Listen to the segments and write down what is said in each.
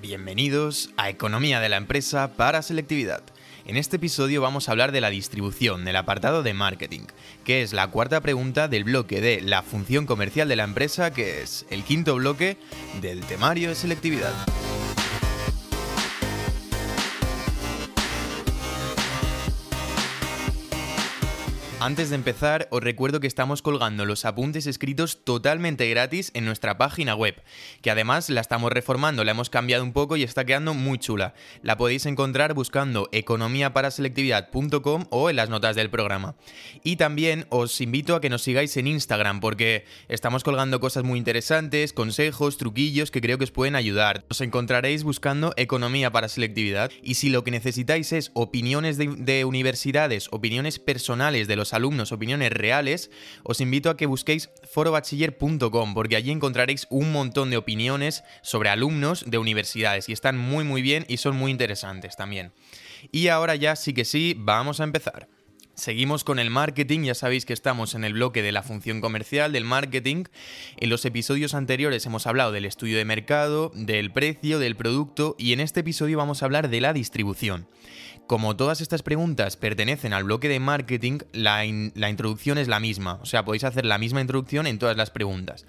Bienvenidos a Economía de la Empresa para Selectividad. En este episodio vamos a hablar de la distribución del apartado de marketing, que es la cuarta pregunta del bloque de la función comercial de la empresa, que es el quinto bloque del temario de selectividad. Antes de empezar, os recuerdo que estamos colgando los apuntes escritos totalmente gratis en nuestra página web, que además la estamos reformando, la hemos cambiado un poco y está quedando muy chula. La podéis encontrar buscando economiaparaselectividad.com o en las notas del programa. Y también os invito a que nos sigáis en Instagram, porque estamos colgando cosas muy interesantes, consejos, truquillos que creo que os pueden ayudar. Os encontraréis buscando Economía para Selectividad y si lo que necesitáis es opiniones de, de universidades, opiniones personales de los alumnos opiniones reales, os invito a que busquéis forobachiller.com porque allí encontraréis un montón de opiniones sobre alumnos de universidades y están muy muy bien y son muy interesantes también. Y ahora ya sí que sí, vamos a empezar. Seguimos con el marketing, ya sabéis que estamos en el bloque de la función comercial del marketing. En los episodios anteriores hemos hablado del estudio de mercado, del precio, del producto y en este episodio vamos a hablar de la distribución. Como todas estas preguntas pertenecen al bloque de marketing, la, introducción es la misma, o sea, podéis hacer la misma introducción en todas las preguntas.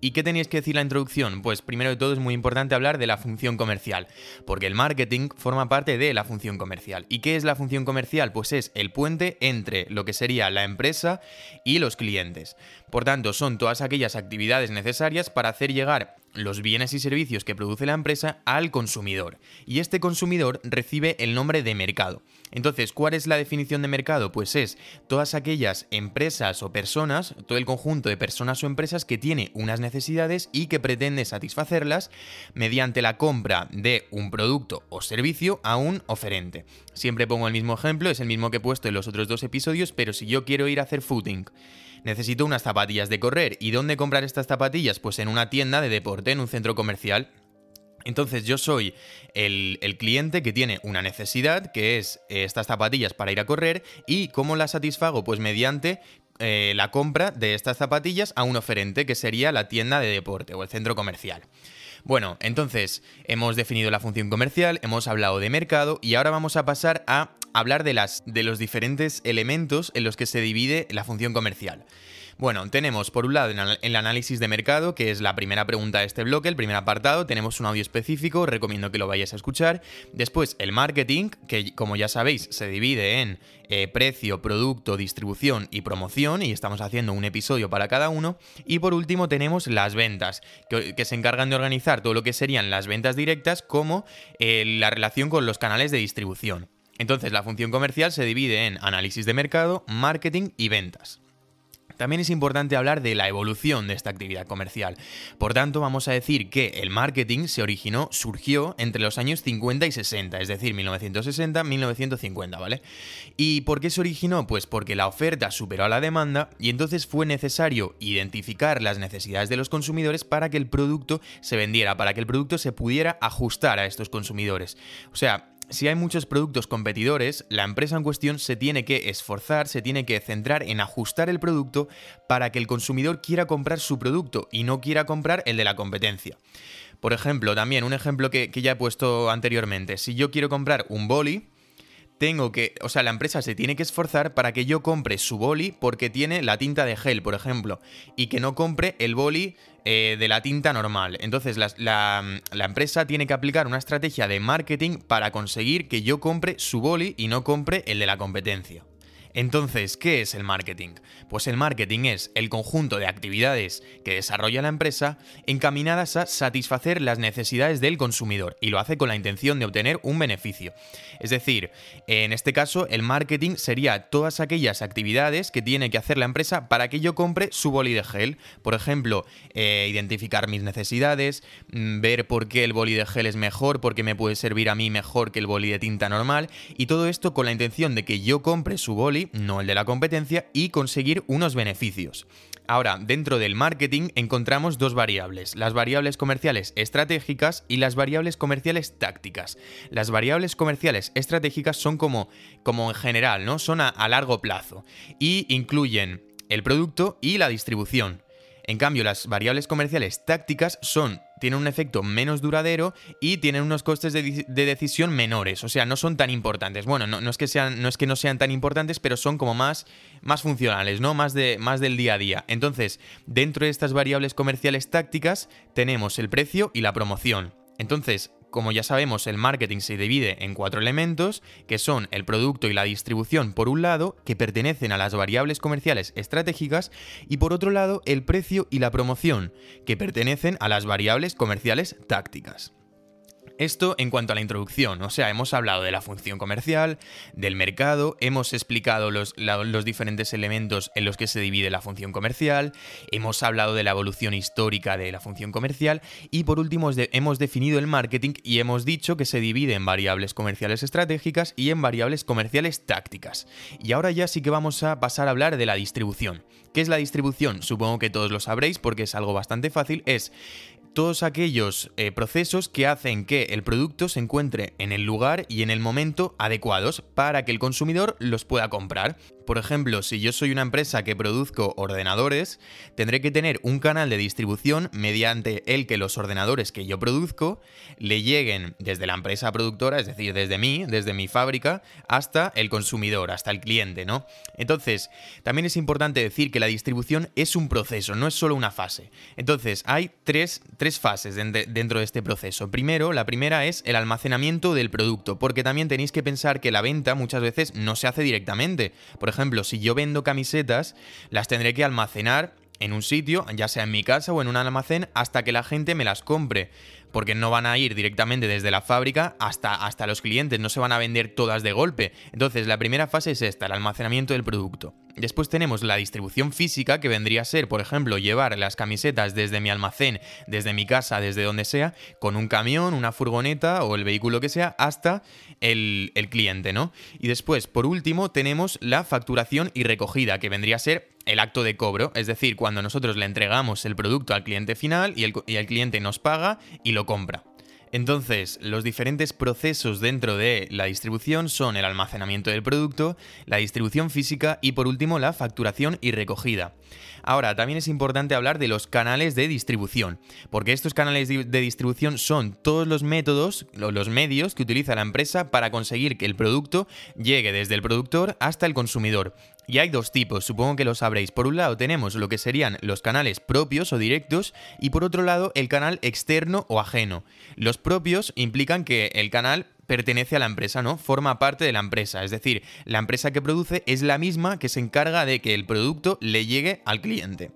¿Y qué tenéis que decir la introducción? Pues primero de todo es muy importante hablar de la función comercial, porque el marketing forma parte de la función comercial. ¿Y qué es la función comercial? Pues es el puente entre lo que sería la empresa y los clientes. Por tanto, son todas aquellas actividades necesarias para hacer llegar los bienes y servicios que produce la empresa al consumidor. Y este consumidor recibe el nombre de mercado. Entonces, ¿cuál es la definición de mercado? Pues es todas aquellas empresas o personas, todo el conjunto de personas o empresas que tiene unas necesidades y que pretende satisfacerlas mediante la compra de un producto o servicio a un oferente. Siempre pongo el mismo ejemplo, es el mismo que he puesto en los otros dos episodios, pero si yo quiero ir a hacer footing, necesito unas zapatillas de correr. ¿Y dónde comprar estas zapatillas? Pues en una tienda de deporte, en un centro comercial. Entonces yo soy el, cliente que tiene una necesidad, que es eh, estas zapatillas para ir a correr, y ¿cómo la satisfago? Pues mediante eh, la compra de estas zapatillas a un oferente, que sería la tienda de deporte o el centro comercial. Bueno, entonces hemos definido la función comercial, hemos hablado de mercado y ahora vamos a pasar a hablar de, las, de los diferentes elementos en los que se divide la función comercial. Bueno, tenemos por un lado el análisis de mercado, que es la primera pregunta de este bloque, el primer apartado, tenemos un audio específico, recomiendo que lo vayáis a escuchar. Después el marketing, que como ya sabéis se divide en eh, precio, producto, distribución y promoción, y estamos haciendo un episodio para cada uno. Y por último tenemos las ventas, que, se encargan de organizar todo lo que serían las ventas directas como eh, la relación con los canales de distribución. Entonces la función comercial se divide en análisis de mercado, marketing y ventas. También es importante hablar de la evolución de esta actividad comercial. Por tanto, vamos a decir que el marketing se originó, surgió entre los años 50 y 60, es decir, 1960-1950, ¿vale? ¿Y por qué se originó? Pues porque la oferta superó a la demanda y entonces fue necesario identificar las necesidades de los consumidores para que el producto se vendiera, para que el producto se pudiera ajustar a estos consumidores. O sea, si hay muchos productos competidores, la empresa en cuestión se tiene que esforzar, se tiene que centrar en ajustar el producto para que el consumidor quiera comprar su producto y no quiera comprar el de la competencia. Por ejemplo, también un ejemplo que, ya he puesto anteriormente, si yo quiero comprar un boli, tengo que, o sea, la empresa se tiene que esforzar para que yo compre su boli porque tiene la tinta de gel, por ejemplo, y que no compre el boli eh, de la tinta normal. Entonces, la, la, empresa tiene que aplicar una estrategia de marketing para conseguir que yo compre su boli y no compre el de la competencia. Entonces, ¿qué es el marketing? Pues el marketing es el conjunto de actividades que desarrolla la empresa encaminadas a satisfacer las necesidades del consumidor y lo hace con la intención de obtener un beneficio. Es decir, en este caso el marketing sería todas aquellas actividades que tiene que hacer la empresa para que yo compre su boli de gel. Por ejemplo, eh, identificar mis necesidades, mm, ver por qué el boli de gel es mejor, por qué me puede servir a mí mejor que el boli de tinta normal y todo esto con la intención de que yo compre su boli no el de la competencia, y conseguir unos beneficios. Ahora, dentro del marketing encontramos dos variables, las variables comerciales estratégicas y las variables comerciales tácticas. Las variables comerciales estratégicas son como, como en general, ¿no? Son a, a largo plazo y incluyen el producto y la distribución. En cambio, las variables comerciales tácticas son tienen un efecto menos duradero y tienen unos costes de, decisión menores, o sea, no son tan importantes. Bueno, no, es que sean, no es que no sean tan importantes, pero son como más, más funcionales, ¿no? Más, de, más del día a día. Entonces, dentro de estas variables comerciales tácticas tenemos el precio y la promoción. Entonces, como ya sabemos, el marketing se divide en cuatro elementos, que son el producto y la distribución por un lado, que pertenecen a las variables comerciales estratégicas, y por otro lado, el precio y la promoción, que pertenecen a las variables comerciales tácticas. Esto en cuanto a la introducción, o sea, hemos hablado de la función comercial, del mercado, hemos explicado los, diferentes elementos en los que se divide la función comercial, hemos hablado de la evolución histórica de la función comercial y por último hemos definido el marketing y hemos dicho que se divide en variables comerciales estratégicas y en variables comerciales tácticas. Y ahora ya sí que vamos a pasar a hablar de la distribución. ¿Qué es la distribución? Supongo que todos lo sabréis porque es algo bastante fácil. Es todos aquellos eh, procesos que hacen que el producto se encuentre en el lugar y en el momento adecuados para que el consumidor los pueda comprar. Por ejemplo, si yo soy una empresa que produzco ordenadores, tendré que tener un canal de distribución mediante el que los ordenadores que yo produzco le lleguen desde la empresa productora, es decir, desde mí, desde mi fábrica, hasta el consumidor, hasta el cliente, ¿no? Entonces, también es importante decir que la distribución es un proceso, no es solo una fase. Entonces, hay tres, tres fases dentro de este proceso. Primero, la primera es el almacenamiento del producto, porque también tenéis que pensar que la venta muchas veces no se hace directamente. Por ejemplo, ejemplo, si yo vendo camisetas, las tendré que almacenar en un sitio, ya sea en mi casa o en un almacén, hasta que la gente me las compre porque no van a ir directamente desde la fábrica hasta, hasta los clientes, no se van a vender todas de golpe. Entonces, la primera fase es esta, el almacenamiento del producto. Después tenemos la distribución física, que vendría a ser, por ejemplo, llevar las camisetas desde mi almacén, desde mi casa, desde donde sea, con un camión, una furgoneta o el vehículo que sea, hasta el, cliente, ¿no? Y después, por último, tenemos la facturación y recogida, que vendría a ser el acto de cobro, es decir, cuando nosotros le entregamos el producto al cliente final y el cliente nos paga y lo compra. Entonces, los diferentes procesos dentro de la distribución son el almacenamiento del producto, la distribución física y por último la facturación y recogida. Ahora, también es importante hablar de los canales de distribución, porque estos canales de distribución son todos los métodos, los medios que utiliza la empresa para conseguir que el producto llegue desde el productor hasta el consumidor. Y hay dos tipos, supongo que lo sabréis. Por un lado tenemos lo que serían los canales propios o directos y por otro lado el canal externo o ajeno. Los propios implican que el canal pertenece a la empresa, ¿no? Forma parte de la empresa. Es decir, la empresa que produce es la misma que se encarga de que el producto le llegue al cliente.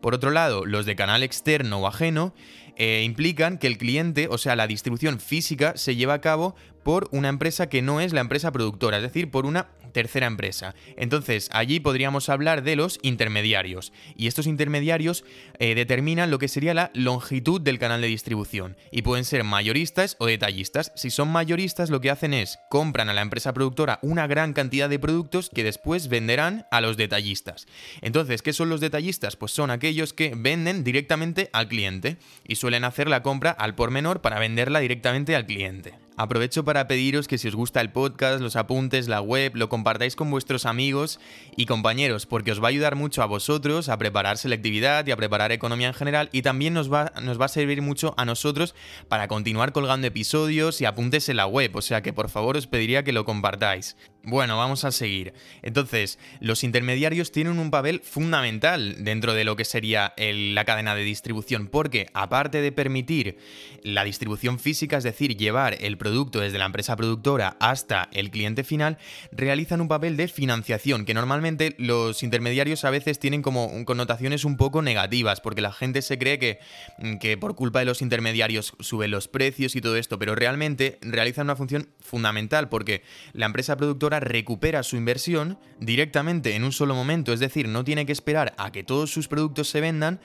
Por otro lado, los de canal externo o ajeno eh, implican que el cliente, o sea, la distribución física, se lleva a cabo por una empresa que no es la empresa productora, es decir, por una tercera empresa. Entonces, allí podríamos hablar de los intermediarios. Y estos intermediarios eh, determinan lo que sería la longitud del canal de distribución. Y pueden ser mayoristas o detallistas. Si son mayoristas, lo que hacen es compran a la empresa productora una gran cantidad de productos que después venderán a los detallistas. Entonces, ¿qué son los detallistas? Pues son aquellos que venden directamente al cliente y suelen hacer la compra al por menor para venderla directamente al cliente. Aprovecho para pediros que si os gusta el podcast, los apuntes, la web, lo compartáis con vuestros amigos y compañeros, porque os va a ayudar mucho a vosotros a preparar selectividad y a preparar economía en general y también nos va, nos va a servir mucho a nosotros para continuar colgando episodios y apuntes en la web, o sea que por favor os pediría que lo compartáis. Bueno, vamos a seguir. Entonces, los intermediarios tienen un papel fundamental dentro de lo que sería la cadena de distribución, porque aparte de permitir la distribución física, es decir, llevar el producto desde la empresa productora hasta el cliente final, realizan un papel de financiación, que normalmente los intermediarios a veces tienen como connotaciones un poco negativas, porque la gente se cree que, que por culpa de los intermediarios suben los precios y todo esto, pero realmente realizan una función fundamental, porque la empresa productora recupera su inversión directamente en un solo momento, es decir, no tiene que esperar a que todos sus productos se vendan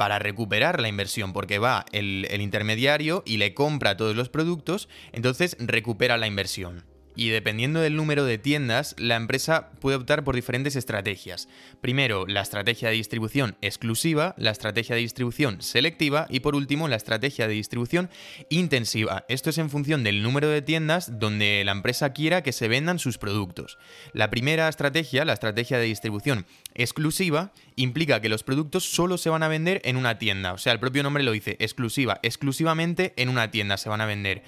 para recuperar la inversión, porque va el, intermediario y le compra todos los productos, entonces recupera la inversión. y dependiendo del número de tiendas, la empresa puede optar por diferentes estrategias. Primero, la estrategia de distribución exclusiva, la estrategia de distribución selectiva y por último, la estrategia de distribución intensiva. Esto es en función del número de tiendas donde la empresa quiera que se vendan sus productos. La primera estrategia, la estrategia de distribución exclusiva, implica que los productos solo se van a vender en una tienda. O sea, el propio nombre lo dice, exclusiva, exclusivamente en una tienda se van a vender.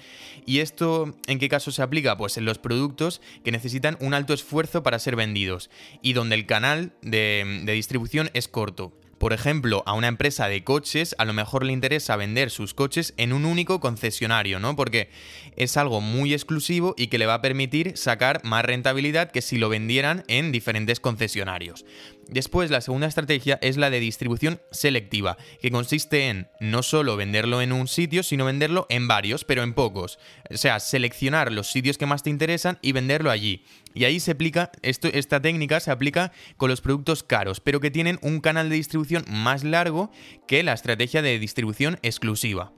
¿Y esto en qué caso se aplica? Pues en los productos que necesitan un alto esfuerzo para ser vendidos y donde el canal de, de distribución es corto. Por ejemplo, a una empresa de coches a lo mejor le interesa vender sus coches en un único concesionario, ¿no? Porque es algo muy exclusivo y que le va a permitir sacar más rentabilidad que si lo vendieran en diferentes concesionarios. Después, la segunda estrategia es la de distribución selectiva, que consiste en no solo venderlo en un sitio, sino venderlo en varios, pero en pocos. O sea, seleccionar los sitios que más te interesan y venderlo allí. Y ahí se aplica, esta técnica se aplica con los productos caros, pero que tienen un canal de distribución más largo que la estrategia de distribución exclusiva.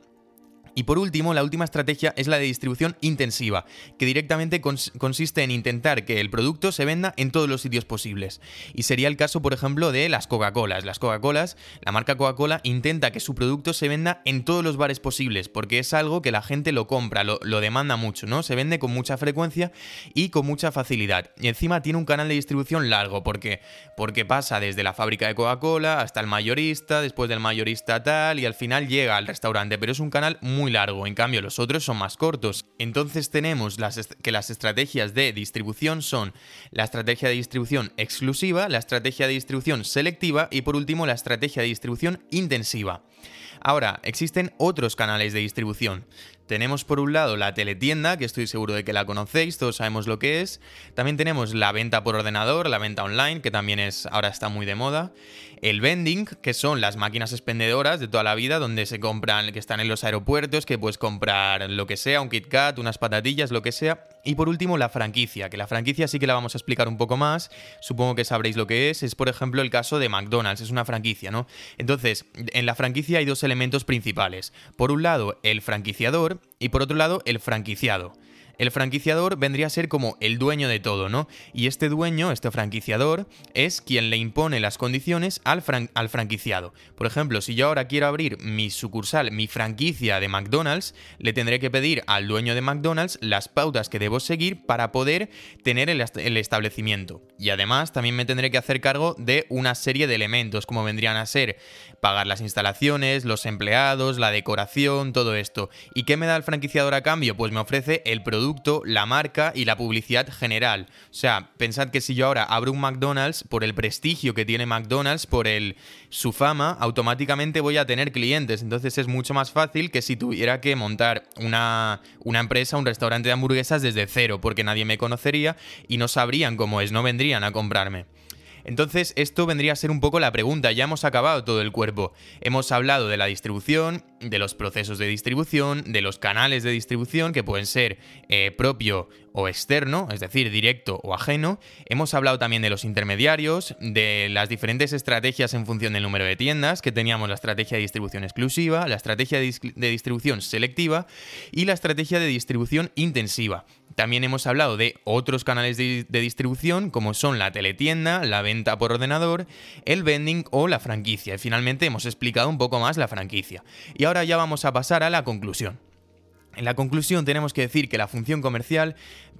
Y por último, la última estrategia es la de distribución intensiva, que directamente consiste en intentar que el producto se venda en todos los sitios posibles. Y sería el caso, por ejemplo, de las Coca-Colas. Las Coca-Colas, la marca Coca-Cola intenta que su producto se venda en todos los bares posibles, porque es algo que la gente lo compra, lo, demanda mucho, ¿no? Se vende con mucha frecuencia y con mucha facilidad. Y encima tiene un canal de distribución largo, porque, porque pasa desde la fábrica de Coca-Cola hasta el mayorista, después del mayorista tal, y al final llega al restaurante, pero es un canal muy largo, en cambio los otros son más cortos. Entonces tenemos que las estrategias de distribución son la estrategia de distribución exclusiva, la estrategia de distribución selectiva y por último la estrategia de distribución intensiva. Ahora, existen otros canales de distribución. Tenemos por un lado la teletienda, que estoy seguro de que la conocéis, todos sabemos lo que es. También tenemos la venta por ordenador, la venta online, que también es ahora está muy de moda. El vending, que son las máquinas expendedoras de toda la vida, donde se compran, que están en los aeropuertos, que puedes comprar lo que sea, un Kit Kat, unas patatillas, lo que sea. Y por último, la franquicia, que la franquicia sí que la vamos a explicar un poco más. Supongo que sabréis lo que es. Es, por ejemplo, el caso de McDonald's, es una franquicia, ¿no? Entonces, en la franquicia hay dos elementos principales. Por un lado, el franquiciador, y por otro lado el franquiciado. El franquiciador vendría a ser como el dueño de todo, ¿no? Y este dueño, este franquiciador, es quien le impone las condiciones al, franquiciado. Por ejemplo, si yo ahora quiero abrir mi sucursal, mi franquicia de McDonald's, le tendré que pedir al dueño de McDonald's las pautas que debo seguir para poder tener el, el establecimiento. Y además también me tendré que hacer cargo de una serie de elementos, como vendrían a ser pagar las instalaciones, los empleados, la decoración, todo esto. ¿Y qué me da el franquiciador a cambio? Pues me ofrece el producto la marca y la publicidad general. O sea, pensad que si yo ahora abro un McDonald's, por el prestigio que tiene McDonald's, por su fama, automáticamente voy a tener clientes. Entonces es mucho más fácil que si tuviera que montar una empresa, un restaurante de hamburguesas desde cero, porque nadie me conocería y no sabrían cómo es, no vendrían a comprarme. Entonces, esto vendría a ser un poco la pregunta. Ya hemos acabado todo el cuerpo. Hemos hablado de la distribución, de los procesos de distribución, de los canales de distribución, que pueden ser eh, propio o externo, es decir, directo o ajeno. Hemos hablado también de los intermediarios, de las diferentes estrategias en función del número de tiendas, que teníamos la estrategia de distribución exclusiva, la estrategia de distribución selectiva y la estrategia de distribución intensiva. También hemos hablado de otros canales de, distribución como son la teletienda, la venta por ordenador, el vending o la franquicia. Y finalmente hemos explicado un poco más la franquicia. Y ahora ya vamos a pasar a la conclusión. En la conclusión tenemos que decir que la función comercial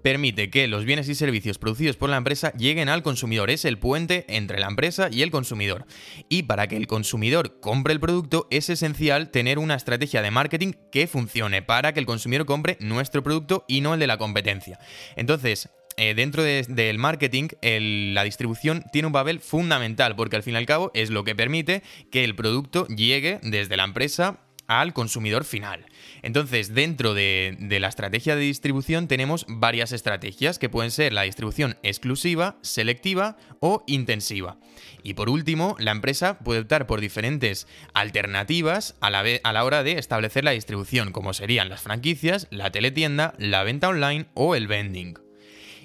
permite que los bienes y servicios producidos por la empresa lleguen al consumidor. Es el puente entre la empresa y el consumidor. Y para que el consumidor compre el producto es esencial tener una estrategia de marketing que funcione para que el consumidor compre nuestro producto y no el de la competencia. Entonces, eh, dentro del marketing, la distribución tiene un papel fundamental porque al fin y al cabo es lo que permite que el producto llegue desde la empresa al consumidor final. Entonces, dentro de, la estrategia de distribución tenemos varias estrategias que pueden ser la distribución exclusiva, selectiva o intensiva. Y por último, la empresa puede optar por diferentes alternativas a la, hora de establecer la distribución, como serían las franquicias, la teletienda, la venta online o el vending.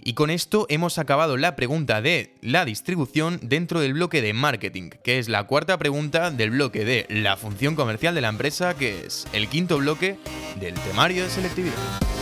Y con esto hemos acabado la pregunta de la distribución dentro del bloque de marketing, que es la cuarta pregunta del bloque de la función comercial de la empresa, que es el quinto bloque del temario de selectividad.